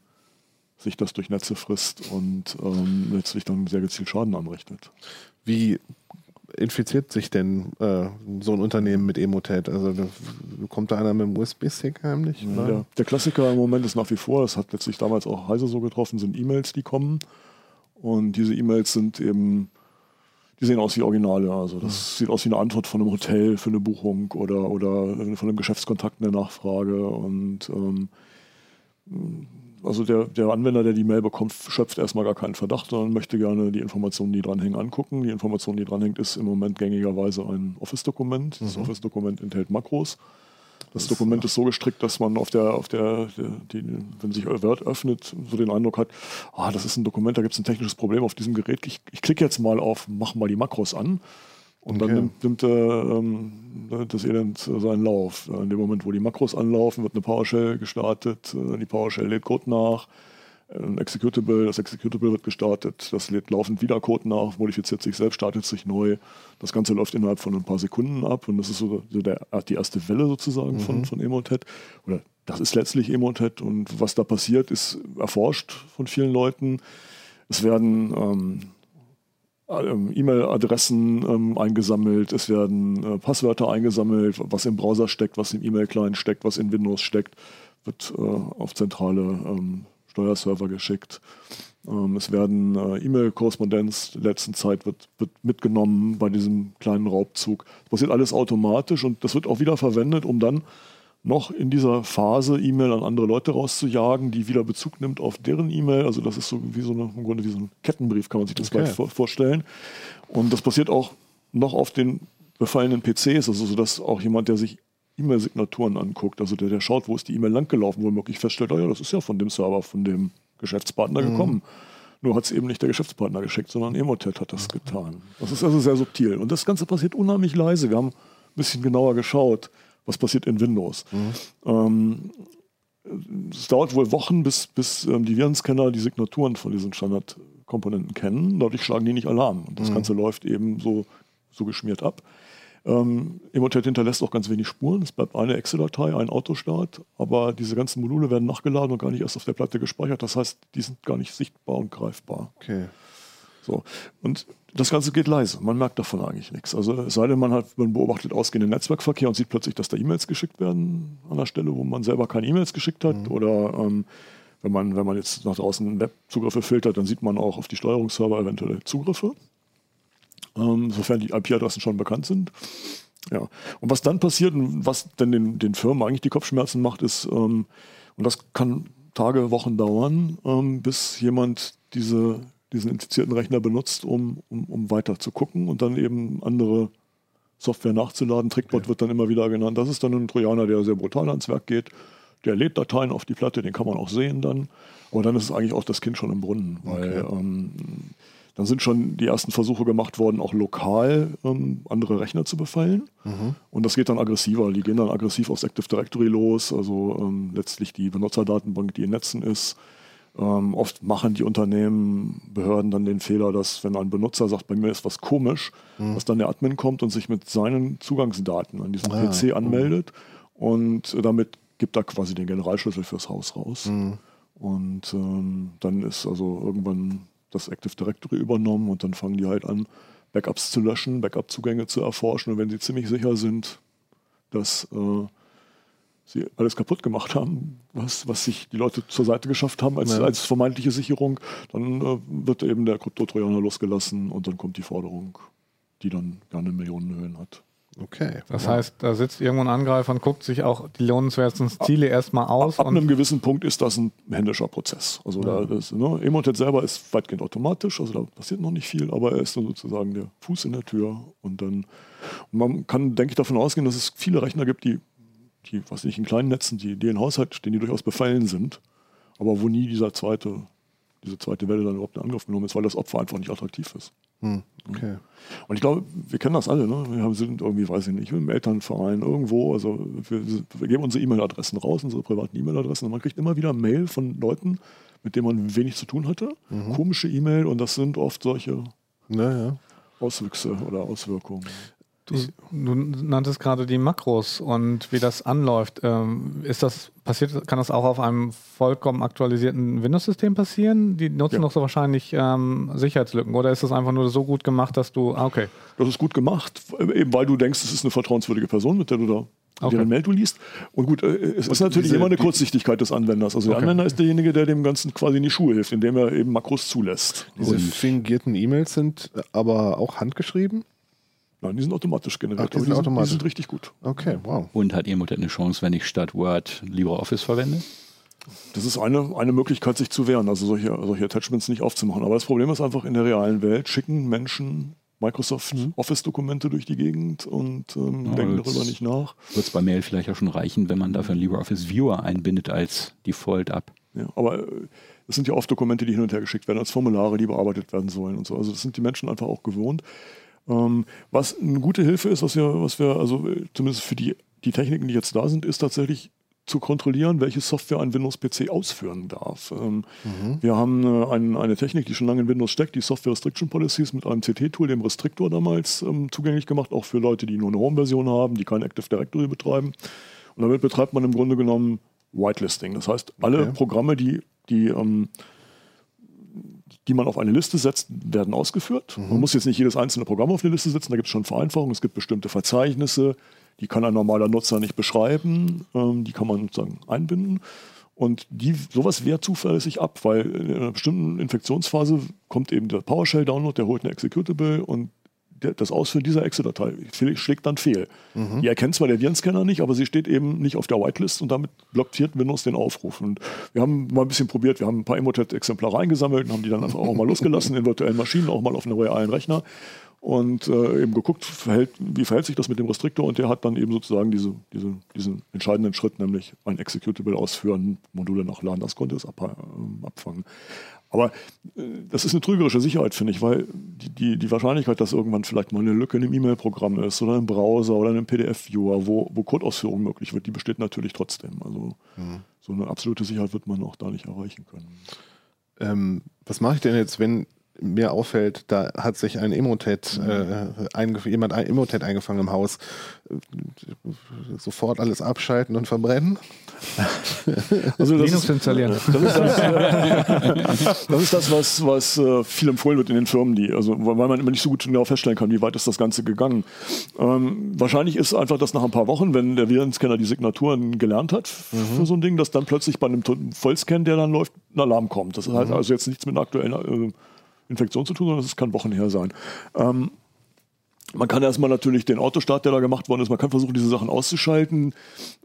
sich das durch Netze frisst und ähm, letztlich dann sehr gezielt Schaden anrichtet. Wie infiziert sich denn äh, so ein Unternehmen mit Emotet? Also kommt da einer mit dem USB-Stick heimlich? Ja, der, der, Klassiker im Moment ist nach wie vor, das hat letztlich damals auch Heise so getroffen, sind E-Mails, die kommen. Und diese E-Mails sind eben, die sehen aus wie Originale. Also das mhm. sieht aus wie eine Antwort von einem Hotel für eine Buchung oder, oder von einem Geschäftskontakt eine Nachfrage. Und ähm, also der, der Anwender, der die Mail bekommt, schöpft erstmal gar keinen Verdacht, sondern möchte gerne die Informationen, die dranhängen, angucken. Die Information, die dranhängt, ist im Moment gängigerweise ein Office-Dokument. Das mhm. Office-Dokument enthält Makros. Das, das Dokument ist so gestrickt, dass man auf der, auf der, die, wenn sich Word öffnet, so den Eindruck hat, ah, das ist ein Dokument, da gibt es ein technisches Problem auf diesem Gerät. Ich, ich klicke jetzt mal auf, mach mal die Makros an. Und okay. dann nimmt, nimmt äh, das Elend seinen Lauf. In dem Moment, wo die Makros anlaufen, wird eine PowerShell gestartet. Äh, die PowerShell lädt Code nach. Ein Executable, das Executable wird gestartet, das lädt laufend wieder Code nach, modifiziert sich selbst, startet sich neu. Das Ganze läuft innerhalb von ein paar Sekunden ab und das ist so, so der, die erste Welle sozusagen mhm. von, von Emotet. Oder das ist letztlich Emotet und was da passiert, ist erforscht von vielen Leuten. Es werden ähm, E-Mail-Adressen ähm, eingesammelt, es werden äh, Passwörter eingesammelt, was im Browser steckt, was im E-Mail-Client steckt, was in Windows steckt, wird äh, auf zentrale ähm, Steuerserver geschickt. Ähm, es werden äh, E-Mail-Korrespondenz der letzten Zeit wird, wird mitgenommen bei diesem kleinen Raubzug. Das passiert alles automatisch und das wird auch wieder verwendet, um dann noch in dieser Phase E-Mail an andere Leute rauszujagen, die wieder Bezug nimmt auf deren E-Mail. Also das ist so wie so eine, im Grunde wie so ein Kettenbrief, kann man sich das okay. vor, vorstellen. Und das passiert auch noch auf den befallenen PCs, also so dass auch jemand, der sich E-Mail-Signaturen anguckt, also der, der schaut, wo ist die E-Mail langgelaufen, womöglich feststellt, oh ja, das ist ja von dem Server, von dem Geschäftspartner mhm. gekommen. Nur hat es eben nicht der Geschäftspartner geschickt, sondern Emotet hat das mhm. getan. Das ist also sehr subtil. Und das Ganze passiert unheimlich leise. Wir haben ein bisschen genauer geschaut was passiert in Windows. Mhm. Ähm, es dauert wohl Wochen, bis, bis ähm, die Virenscanner die Signaturen von diesen Standardkomponenten kennen. Dadurch schlagen die nicht Alarm. Und das mhm. Ganze läuft eben so, so geschmiert ab. Ähm, Emotet hinterlässt auch ganz wenig Spuren. Es bleibt eine Excel-Datei, ein Autostart, aber diese ganzen Module werden nachgeladen und gar nicht erst auf der Platte gespeichert. Das heißt, die sind gar nicht sichtbar und greifbar. Okay. So. Und das Ganze geht leise. Man merkt davon eigentlich nichts. Also es sei denn, man, hat, man beobachtet ausgehenden Netzwerkverkehr und sieht plötzlich, dass da E-Mails geschickt werden an der Stelle, wo man selber keine E-Mails geschickt hat. Mhm. Oder ähm, wenn, man, wenn man jetzt nach draußen Webzugriffe filtert, dann sieht man auch auf die Steuerungsserver eventuelle Zugriffe, ähm, sofern die IP-Adressen schon bekannt sind. Ja. Und was dann passiert und was denn den, den Firmen eigentlich die Kopfschmerzen macht, ist, ähm, und das kann Tage, Wochen dauern, ähm, bis jemand diese diesen infizierten Rechner benutzt, um, um, um weiter zu gucken und dann eben andere Software nachzuladen. Trickbot okay. wird dann immer wieder genannt. Das ist dann ein Trojaner, der sehr brutal ans Werk geht. Der lädt Dateien auf die Platte, den kann man auch sehen dann. Aber dann ist es eigentlich auch das Kind schon im Brunnen, weil okay. ähm, dann sind schon die ersten Versuche gemacht worden, auch lokal ähm, andere Rechner zu befallen. Mhm. Und das geht dann aggressiver. Die gehen dann aggressiv aufs Active Directory los, also ähm, letztlich die Benutzerdatenbank, die in Netzen ist. Ähm, oft machen die Unternehmen, Behörden dann den Fehler, dass wenn ein Benutzer sagt, bei mir ist was komisch, mhm. dass dann der Admin kommt und sich mit seinen Zugangsdaten an diesem ah, PC anmeldet mhm. und damit gibt er quasi den Generalschlüssel fürs Haus raus. Mhm. Und ähm, dann ist also irgendwann das Active Directory übernommen und dann fangen die halt an, Backups zu löschen, Backup-Zugänge zu erforschen. Und wenn sie ziemlich sicher sind, dass äh, sie alles kaputt gemacht haben, was, was sich die Leute zur Seite geschafft haben als, ja. als vermeintliche Sicherung, dann äh, wird eben der Kryptotrojaner losgelassen und dann kommt die Forderung, die dann gerne Millionenhöhen hat. Okay. Das ja. heißt, da sitzt irgendwo ein Angreifer und guckt sich auch die lohnenswertesten Ziele erstmal aus. Ab, ab einem gewissen Punkt ist das ein händischer Prozess. Also ja. da das, ne, Emotet selber ist weitgehend automatisch, also da passiert noch nicht viel, aber er ist dann sozusagen der Fuß in der Tür und dann und man kann, denke ich, davon ausgehen, dass es viele Rechner gibt, die die, was nicht, in kleinen Netzen, die, die in Haushalt stehen, die durchaus befallen sind, aber wo nie dieser zweite, diese zweite Welle dann überhaupt in Angriff genommen ist, weil das Opfer einfach nicht attraktiv ist. Hm, okay. Und ich glaube, wir kennen das alle, ne? Wir sind irgendwie, weiß ich nicht, im Elternverein irgendwo, also wir, wir geben unsere E-Mail-Adressen raus, unsere privaten E-Mail-Adressen und man kriegt immer wieder Mail von Leuten, mit denen man wenig zu tun hatte. Mhm. Komische E-Mail und das sind oft solche naja. Auswüchse oder Auswirkungen. Du, du, nanntest gerade die Makros und wie das anläuft. Ähm, ist das passiert, kann das auch auf einem vollkommen aktualisierten Windows-System passieren? Die nutzen ja. doch so wahrscheinlich ähm, Sicherheitslücken oder ist das einfach nur so gut gemacht, dass du. Ah, okay. Das ist gut gemacht, eben weil du denkst, es ist eine vertrauenswürdige Person, mit der du da Okay. deren Mail du liest. Und gut, äh, es und ist natürlich diese, immer eine Kurzsichtigkeit des Anwenders. Also okay. der Anwender ist derjenige, der dem Ganzen quasi in die Schuhe hilft, indem er eben Makros zulässt. Diese und fingierten E-Mails sind aber auch handgeschrieben? Nein, die sind automatisch generiert. Ach, die, sind die, automatisch. Sind, die sind richtig gut. Okay, wow. Und hat jemand eine Chance, wenn ich statt Word LibreOffice verwende? Das ist eine, eine Möglichkeit, sich zu wehren, also solche, solche Attachments nicht aufzumachen. Aber das Problem ist einfach, in der realen Welt schicken Menschen Microsoft mhm. Office-Dokumente durch die Gegend und ähm, ja, denken darüber nicht nach. Wird es bei Mail vielleicht auch schon reichen, wenn man dafür einen LibreOffice Viewer einbindet als Default ab. Ja, aber es sind ja oft Dokumente, die hin und her geschickt werden, als Formulare, die bearbeitet werden sollen und so. Also das sind die Menschen einfach auch gewohnt. Ähm, was eine gute Hilfe ist, was wir, was wir, also äh, zumindest für die, die Techniken, die jetzt da sind, ist tatsächlich zu kontrollieren, welche Software ein Windows-PC ausführen darf. Ähm, mhm. Wir haben äh, ein, eine Technik, die schon lange in Windows steckt, die Software Restriction Policies mit einem CT-Tool, dem Restrictor damals ähm, zugänglich gemacht, auch für Leute, die nur eine Home-Version haben, die kein Active Directory betreiben. Und damit betreibt man im Grunde genommen Whitelisting. Das heißt, alle okay. Programme, die, die ähm, die man auf eine Liste setzt, werden ausgeführt. Mhm. Man muss jetzt nicht jedes einzelne Programm auf eine Liste setzen, da gibt es schon Vereinfachungen, es gibt bestimmte Verzeichnisse, die kann ein normaler Nutzer nicht beschreiben, ähm, die kann man sozusagen einbinden. Und die, sowas wehrt zuverlässig ab, weil in einer bestimmten Infektionsphase kommt eben der PowerShell-Download, der holt eine Executable und das Ausführen dieser Exe-Datei schlägt dann fehl. Mhm. Die erkennt zwar der Virenscanner nicht, aber sie steht eben nicht auf der Whitelist und damit blockiert Windows den Aufruf. Und wir haben mal ein bisschen probiert, wir haben ein paar Emotet-Exemplare eingesammelt und haben die dann einfach auch mal losgelassen in virtuellen Maschinen, auch mal auf einem realen Rechner und äh, eben geguckt, verhält, wie verhält sich das mit dem Restriktor und der hat dann eben sozusagen diese, diese, diesen entscheidenden Schritt, nämlich ein Executable ausführen, Module nachladen, das konnte es ab, äh, abfangen. Aber äh, das ist eine trügerische Sicherheit, finde ich, weil die, die, die, Wahrscheinlichkeit, dass irgendwann vielleicht mal eine Lücke in einem E-Mail-Programm ist oder im Browser oder in einem PDF-Viewer, wo, wo Codeausführung möglich wird, die besteht natürlich trotzdem. Also mhm. so eine absolute Sicherheit wird man auch da nicht erreichen können. Ähm, was mache ich denn jetzt, wenn mir auffällt, da hat sich ein Emotet, äh, jemand ein Emotet eingefangen im Haus. Sofort alles abschalten und verbrennen. Also das Linux ist, installieren. Das ist das, das, ist das was, was äh, viel empfohlen wird in den Firmen, die, also weil man immer nicht so gut genau feststellen kann, wie weit ist das Ganze gegangen. Ähm, wahrscheinlich ist einfach, dass nach ein paar Wochen, wenn der Virenscanner die Signaturen gelernt hat mhm. für so ein Ding, dass dann plötzlich bei einem Vollscan, der dann läuft, ein Alarm kommt. Das hat mhm. also jetzt nichts mit einer aktuellen äh, Infektion zu tun, sondern es kann Wochen her sein. Ähm, man kann erstmal natürlich den Autostart, der da gemacht worden ist, man kann versuchen, diese Sachen auszuschalten.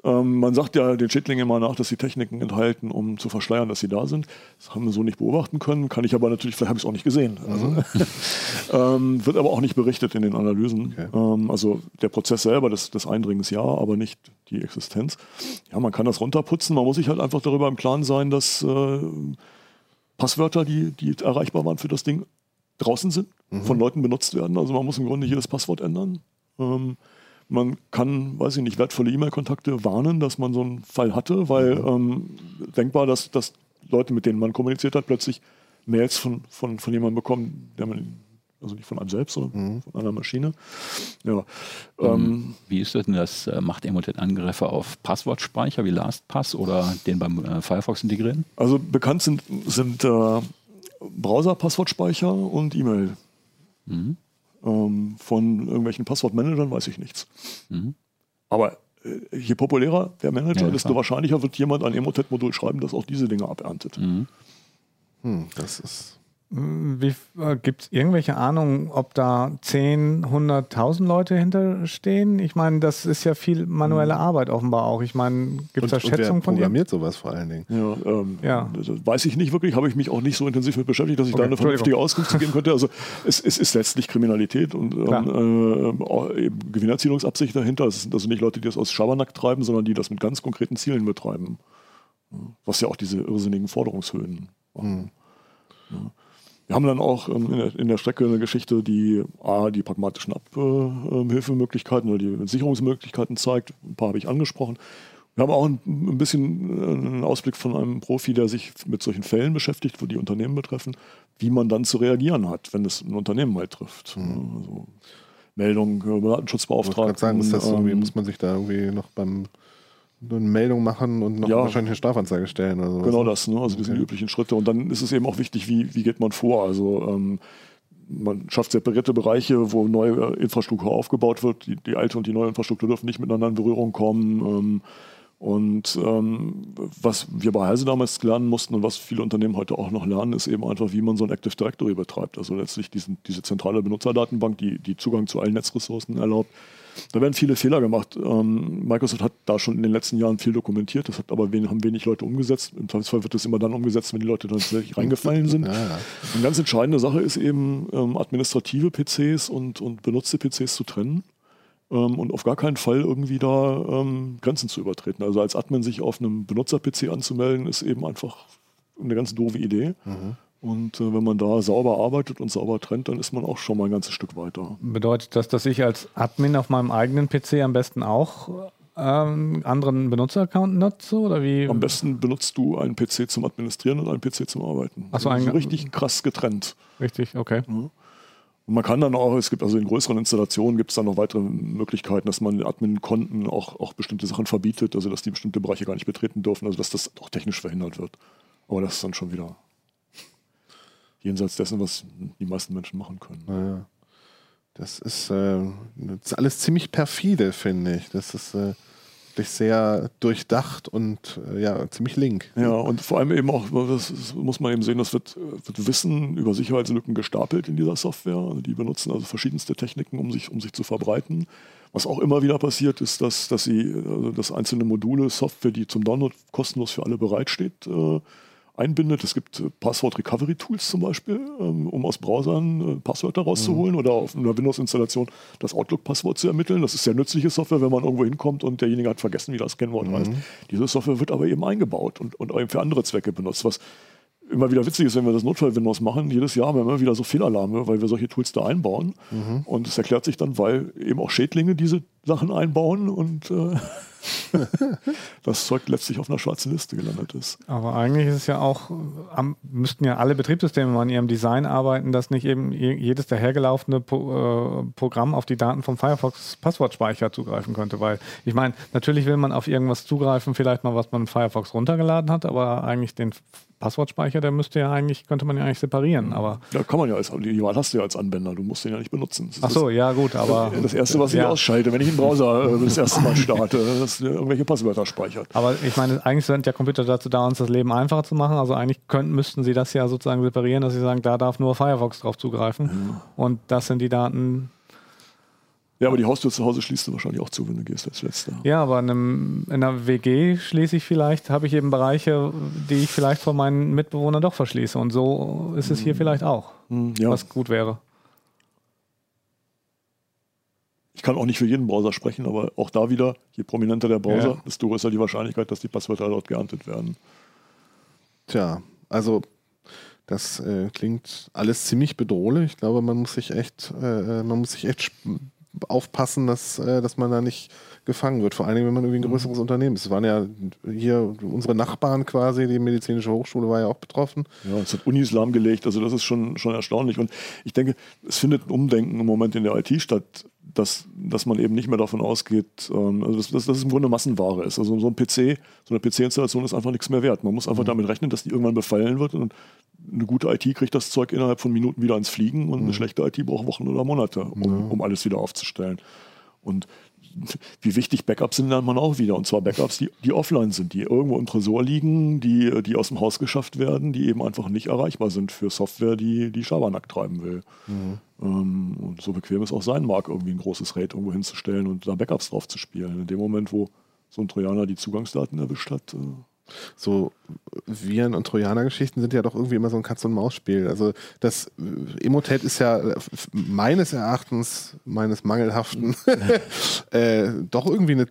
Ähm, man sagt ja den Schädlingen immer nach, dass sie Techniken enthalten, um zu verschleiern, dass sie da sind. Das haben wir so nicht beobachten können, kann ich aber natürlich, vielleicht habe ich es auch nicht gesehen. Also, ähm, wird aber auch nicht berichtet in den Analysen. Okay. Ähm, also der Prozess selber des, des Eindringens ja, aber nicht die Existenz. Ja, man kann das runterputzen, man muss sich halt einfach darüber im Klaren sein, dass äh, Passwörter, die, die erreichbar waren für das Ding, draußen sind, mhm. von Leuten benutzt werden. Also man muss im Grunde jedes Passwort ändern. Ähm, man kann, weiß ich nicht, wertvolle E-Mail-Kontakte warnen, dass man so einen Fall hatte, weil mhm. ähm, denkbar, dass, dass Leute, mit denen man kommuniziert hat, plötzlich Mails von, von, von jemandem bekommen, der man also nicht von einem selbst, sondern mhm. von einer Maschine. Ja. Ähm, ähm, wie ist das denn? Das äh, macht Emotet Angriffe auf Passwortspeicher wie LastPass oder den beim äh, Firefox integrieren? Also bekannt sind, sind äh, Browser-Passwortspeicher und E-Mail. Mhm. Ähm, von irgendwelchen Passwortmanagern weiß ich nichts. Mhm. Aber äh, je populärer der Manager, ja, desto wahrscheinlicher wird jemand ein Emotet-Modul schreiben, das auch diese Dinge aberntet. Mhm. Hm, das ist äh, Gibt es irgendwelche Ahnung, ob da 10, 100.000 Leute hinterstehen? Ich meine, das ist ja viel manuelle hm. Arbeit offenbar auch. Ich meine, gibt es da Schätzungen von dir? programmiert sowas vor allen Dingen? Ja, ähm, ja. weiß ich nicht wirklich, habe ich mich auch nicht so intensiv mit beschäftigt, dass ich okay, da eine vernünftige Auskunft zu geben könnte. Also es, es, ist letztlich Kriminalität und ähm, äh, Gewinnerzielungsabsicht dahinter. Es sind also nicht Leute, die das aus Schabernack treiben, sondern die das mit ganz konkreten Zielen betreiben. Was ja auch diese irrsinnigen Forderungshöhen machen. Hm. Ja. Wir haben dann auch ähm, in, der, in, der, Strecke eine Geschichte, die A, die pragmatischen Abhilfemöglichkeiten oder die Sicherungsmöglichkeiten zeigt. Ein paar habe ich angesprochen. Wir haben auch ein, ein, bisschen äh, einen Ausblick von einem Profi, der sich mit solchen Fällen beschäftigt, wo die Unternehmen betreffen, wie man dann zu reagieren hat, wenn es ein Unternehmen mal trifft. Mhm. Also Meldung, Datenschutzbeauftragten. Ich sagen, ist das irgendwie, ähm, muss man sich da irgendwie noch beim eine Meldung machen und noch ja, wahrscheinlich eine Strafanzeige stellen. Oder sowas. Genau das, ne? also diese okay. üblichen Schritte. Und dann ist es eben auch wichtig, wie, wie geht man vor. Also ähm, man schafft separierte Bereiche, wo neue Infrastruktur aufgebaut wird. Die, die, alte und die neue Infrastruktur dürfen nicht miteinander in Berührung kommen. Ähm, Und ähm, was wir bei Heise damals lernen mussten und was viele Unternehmen heute auch noch lernen, ist eben einfach, wie man so ein Active Directory betreibt. Also letztlich diesen, diese zentrale Benutzerdatenbank, die, die Zugang zu allen Netzressourcen erlaubt. Da werden viele Fehler gemacht. Ähm, Microsoft hat da schon in den letzten Jahren viel dokumentiert, das hat aber wen, haben wenig Leute umgesetzt. Im Zweifelsfall wird das immer dann umgesetzt, wenn die Leute tatsächlich reingefallen sind. Ja, ja. Eine ganz entscheidende Sache ist eben, ähm, administrative PCs und, und benutzte PCs zu trennen ähm, und auf gar keinen Fall irgendwie da ähm, Grenzen zu übertreten. Also als Admin sich auf einem Benutzer-PC anzumelden, ist eben einfach eine ganz doofe Idee. Mhm. Und äh, wenn man da sauber arbeitet und sauber trennt, dann ist man auch schon mal ein ganzes Stück weiter. Bedeutet das, dass ich als Admin auf meinem eigenen PC am besten auch ähm, anderen Benutzer-Account nutze? Oder wie? Am besten benutzt du einen PC zum Administrieren und einen PC zum Arbeiten. Achso, also richtig krass getrennt. Richtig, okay. Mhm. Und man kann dann auch, es gibt also in größeren Installationen gibt es dann noch weitere Möglichkeiten, dass man Admin-Konten auch, auch bestimmte Sachen verbietet, also dass die bestimmte Bereiche gar nicht betreten dürfen, also dass das auch technisch verhindert wird. Aber das ist dann schon wieder jenseits dessen, was die meisten Menschen machen können. Naja. Das ist, äh, das ist alles ziemlich perfide, finde ich. Das ist äh, wirklich sehr durchdacht und äh, ja, ziemlich link. Ja, und vor allem eben auch, das muss man eben sehen, das wird, wird Wissen über Sicherheitslücken gestapelt in dieser Software. Also die benutzen also verschiedenste Techniken, um sich, um sich zu verbreiten. Was auch immer wieder passiert, ist, dass, dass sie also dass einzelne Module, Software, die zum Download kostenlos für alle bereitsteht, äh, einbindet. Es gibt äh, Passwort-Recovery-Tools zum Beispiel, ähm, um aus Browsern äh, Passwörter rauszuholen mhm. oder auf einer Windows-Installation das Outlook-Passwort zu ermitteln. Das ist sehr nützliche Software, wenn man irgendwo hinkommt und derjenige hat vergessen, wie das Kennwort mhm. heißt. Diese Software wird aber eben eingebaut und, und eben für andere Zwecke benutzt, was immer wieder witzig ist, wenn wir das Notfall-Windows machen. Jedes Jahr haben wir immer wieder so Fehlalarme, weil wir solche Tools da einbauen. Mhm. Und es erklärt sich dann, weil eben auch Schädlinge diese Sachen einbauen und äh, das Zeug letztlich auf einer schwarzen Liste gelandet ist. Aber eigentlich ist es ja auch, am, müssten ja alle Betriebssysteme an ihrem Design arbeiten, dass nicht eben jedes dahergelaufene Pro, äh, Programm auf die Daten vom Firefox Passwortspeicher zugreifen könnte. Weil ich meine, natürlich will man auf irgendwas zugreifen, vielleicht mal, was man in Firefox runtergeladen hat, aber eigentlich den Passwortspeicher, der müsste ja eigentlich, könnte man ja eigentlich separieren. Aber ja, kann man ja als, die Wahl hast du ja als Anwender, du musst den ja nicht benutzen. Ach so, das, ja gut, aber. Das erste, was ich ja. ausschalte, wenn ich einen Browser äh, das erste Mal starte, dass der irgendwelche Passwörter speichert. Aber ich meine, eigentlich sind ja Computer dazu da, uns das Leben einfacher zu machen. Also eigentlich könnten, müssten sie das ja sozusagen separieren, dass sie sagen, da darf nur Firefox drauf zugreifen. Mhm. Und das sind die Daten, ja, aber die Haustür zu Hause schließt du wahrscheinlich auch zu, wenn du gehst als Letzter. Ja, aber in, einem, in einer WG schließe ich vielleicht, habe ich eben Bereiche, die ich vielleicht vor meinen Mitbewohnern doch verschließe. Und so ist es hier mhm. vielleicht auch, mhm, ja. was gut wäre. Ich kann auch nicht für jeden Browser sprechen, aber auch da wieder, je prominenter der Browser, ja. desto größer die Wahrscheinlichkeit, dass die Passwörter dort geerntet werden. Tja, also das äh, klingt alles ziemlich bedrohlich. Ich glaube, man muss sich echt, äh, äh man muss sich echt aufpassen, dass, äh, dass man da nicht gefangen wird. Vor allen Dingen, wenn man irgendwie ein größeres Unternehmen ist. Es waren ja hier unsere Nachbarn quasi, die medizinische Hochschule war ja auch betroffen. Ja, es hat Unis lahmgelegt, also das ist schon, schon erstaunlich. Und ich denke, es findet ein Umdenken im Moment in der IT statt, dass, dass man eben nicht mehr davon ausgeht, ähm, also dass, dass, es im Grunde Massenware ist. Also so ein PC, so eine PC-Installation ist einfach nichts mehr wert. Man muss einfach mhm. damit rechnen, dass die irgendwann befallen wird und eine gute IT kriegt das Zeug innerhalb von Minuten wieder ans Fliegen und mhm. eine schlechte IT braucht Wochen oder Monate, um, mhm. um alles wieder aufzustellen. Und wie wichtig Backups sind, lernt man auch wieder. Und zwar Backups, die, die offline sind, die irgendwo im Tresor liegen, die, die aus dem Haus geschafft werden, die eben einfach nicht erreichbar sind für Software, die die Schabernack treiben will. Mhm. Ähm, und so bequem es auch sein mag, irgendwie ein großes RAID irgendwo hinzustellen und da Backups drauf zu spielen. In dem Moment, wo so ein Trojaner die Zugangsdaten erwischt hat, äh, so Viren- und Trojaner-Geschichten sind ja doch irgendwie immer so ein Katz-und-Maus-Spiel. Also das Emotet ist ja meines Erachtens, meines mangelhaften, äh, doch irgendwie eine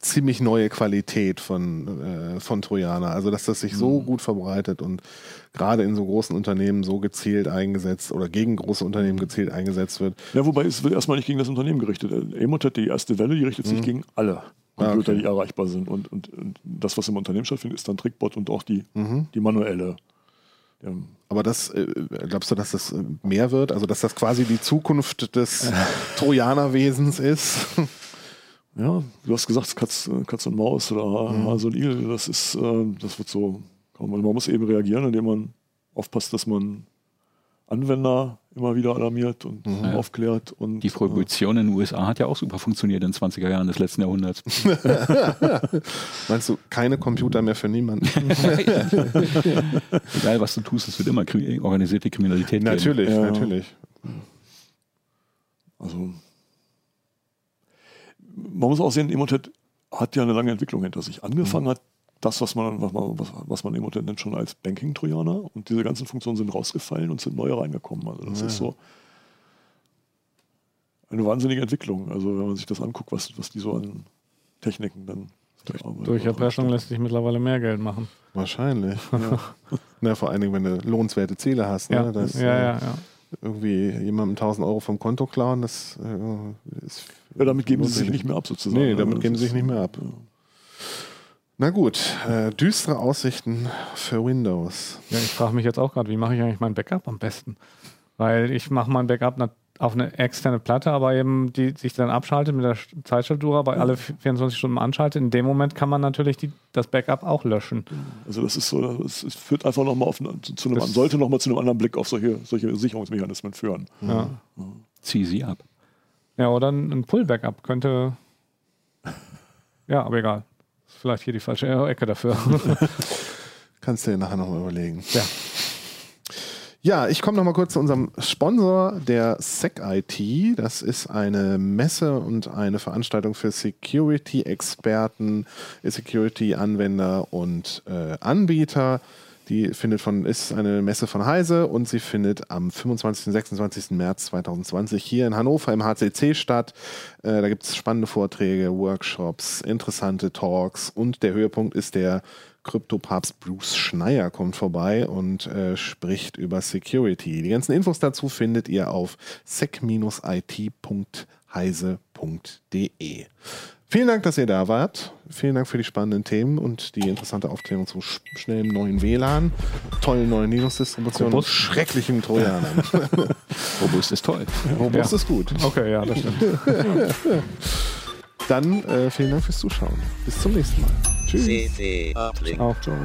ziemlich neue Qualität von, äh, von Trojaner. Also dass das sich so mhm. gut verbreitet und gerade in so großen Unternehmen so gezielt eingesetzt oder gegen große Unternehmen mhm. gezielt eingesetzt wird. Ja, wobei es wird erstmal nicht gegen das Unternehmen gerichtet. Emotet, die erste Welle, die richtet sich mhm. gegen alle. Computer, ah, okay. die erreichbar sind. Und, und, und, das, was im Unternehmen stattfindet, ist dann Trickbot und auch die, mhm. die manuelle. Ja. Aber das, äh, glaubst du, dass das äh, mehr wird? Also, dass das quasi die Zukunft des Trojanerwesens ist? Ja, du hast gesagt, Katz, Katz und Maus oder mhm. Hase und Igel, das ist, äh, das wird so, man muss eben reagieren, indem man aufpasst, dass man Anwender immer wieder alarmiert und Ja. aufklärt. Und, Die Prohibition in den USA hat ja auch super funktioniert in den 20er Jahren des letzten Jahrhunderts. Meinst du, keine Computer mehr für niemanden? Egal, was du tust, es wird immer kri organisierte Kriminalität geben. natürlich, Ja. natürlich. Also man muss auch sehen, Emotet hat ja eine lange Entwicklung hinter sich. Angefangen hat das, was man, was man, was, man Emotet nennt, schon als Banking-Trojaner und diese ganzen Funktionen sind rausgefallen und sind neue reingekommen. Also das Ja. ist so eine wahnsinnige Entwicklung. Also wenn man sich das anguckt, was, was die so an Techniken dann Durch Erpressung lässt sich mittlerweile mehr Geld machen. Wahrscheinlich. Na, vor allen Dingen, wenn du lohnenswerte Ziele hast. Ne? Ja, Das, ja, äh, ja, ja. Irgendwie jemandem 1000 Euro vom Konto klauen, das äh, ist. Ja, damit geben sie sich nicht mehr ab sozusagen. Nee, ne? damit geben sie sich nicht mehr ab. Ja. Na gut, äh, düstere Aussichten für Windows. Ja, ich frage mich jetzt auch gerade, wie mache ich eigentlich mein Backup am besten? Weil ich mache mein Backup auf eine externe Platte, aber eben die sich dann abschaltet mit der Sch- Zeitschaltuhr, aber alle 24 Stunden anschaltet. In dem Moment kann man natürlich die, das Backup auch löschen. Also das ist so, es führt einfach nochmal auf eine- zu, einem, Das- sollte nochmal zu einem anderen Blick auf solche, solche Sicherungsmechanismen führen. Ja. Zieh sie ab. ja, oder ein Pull-Backup könnte. Ja, aber egal. Vielleicht hier die falsche Ecke dafür. Kannst du dir nachher nochmal überlegen. Ja. Ja, ich komme nochmal kurz zu unserem Sponsor, der SecIT. Das ist eine Messe und eine Veranstaltung für Security-Experten, Security-Anwender und äh, Anbieter. Die findet von, ist eine Messe von Heise und sie findet am 25. und 26. März 2020 hier in Hannover im HCC statt. Äh, da gibt es spannende Vorträge, Workshops, interessante Talks und der Höhepunkt ist der Kryptopapst Bruce Schneier kommt vorbei und äh, spricht über Security. Die ganzen Infos dazu findet ihr auf sec-it.heise.de. Vielen Dank, dass ihr da wart. Vielen Dank für die spannenden Themen und die interessante Aufklärung zu sch schnellem neuen WLAN, tollen neuen Linux-Distributionen und Robust. schrecklichen Trojanern. Robust ist toll. Robust Ja. ist gut. Okay, ja, das stimmt. Dann äh, vielen Dank fürs Zuschauen. Bis zum nächsten Mal. Tschüss. CC Uplink. Auch. Ciao.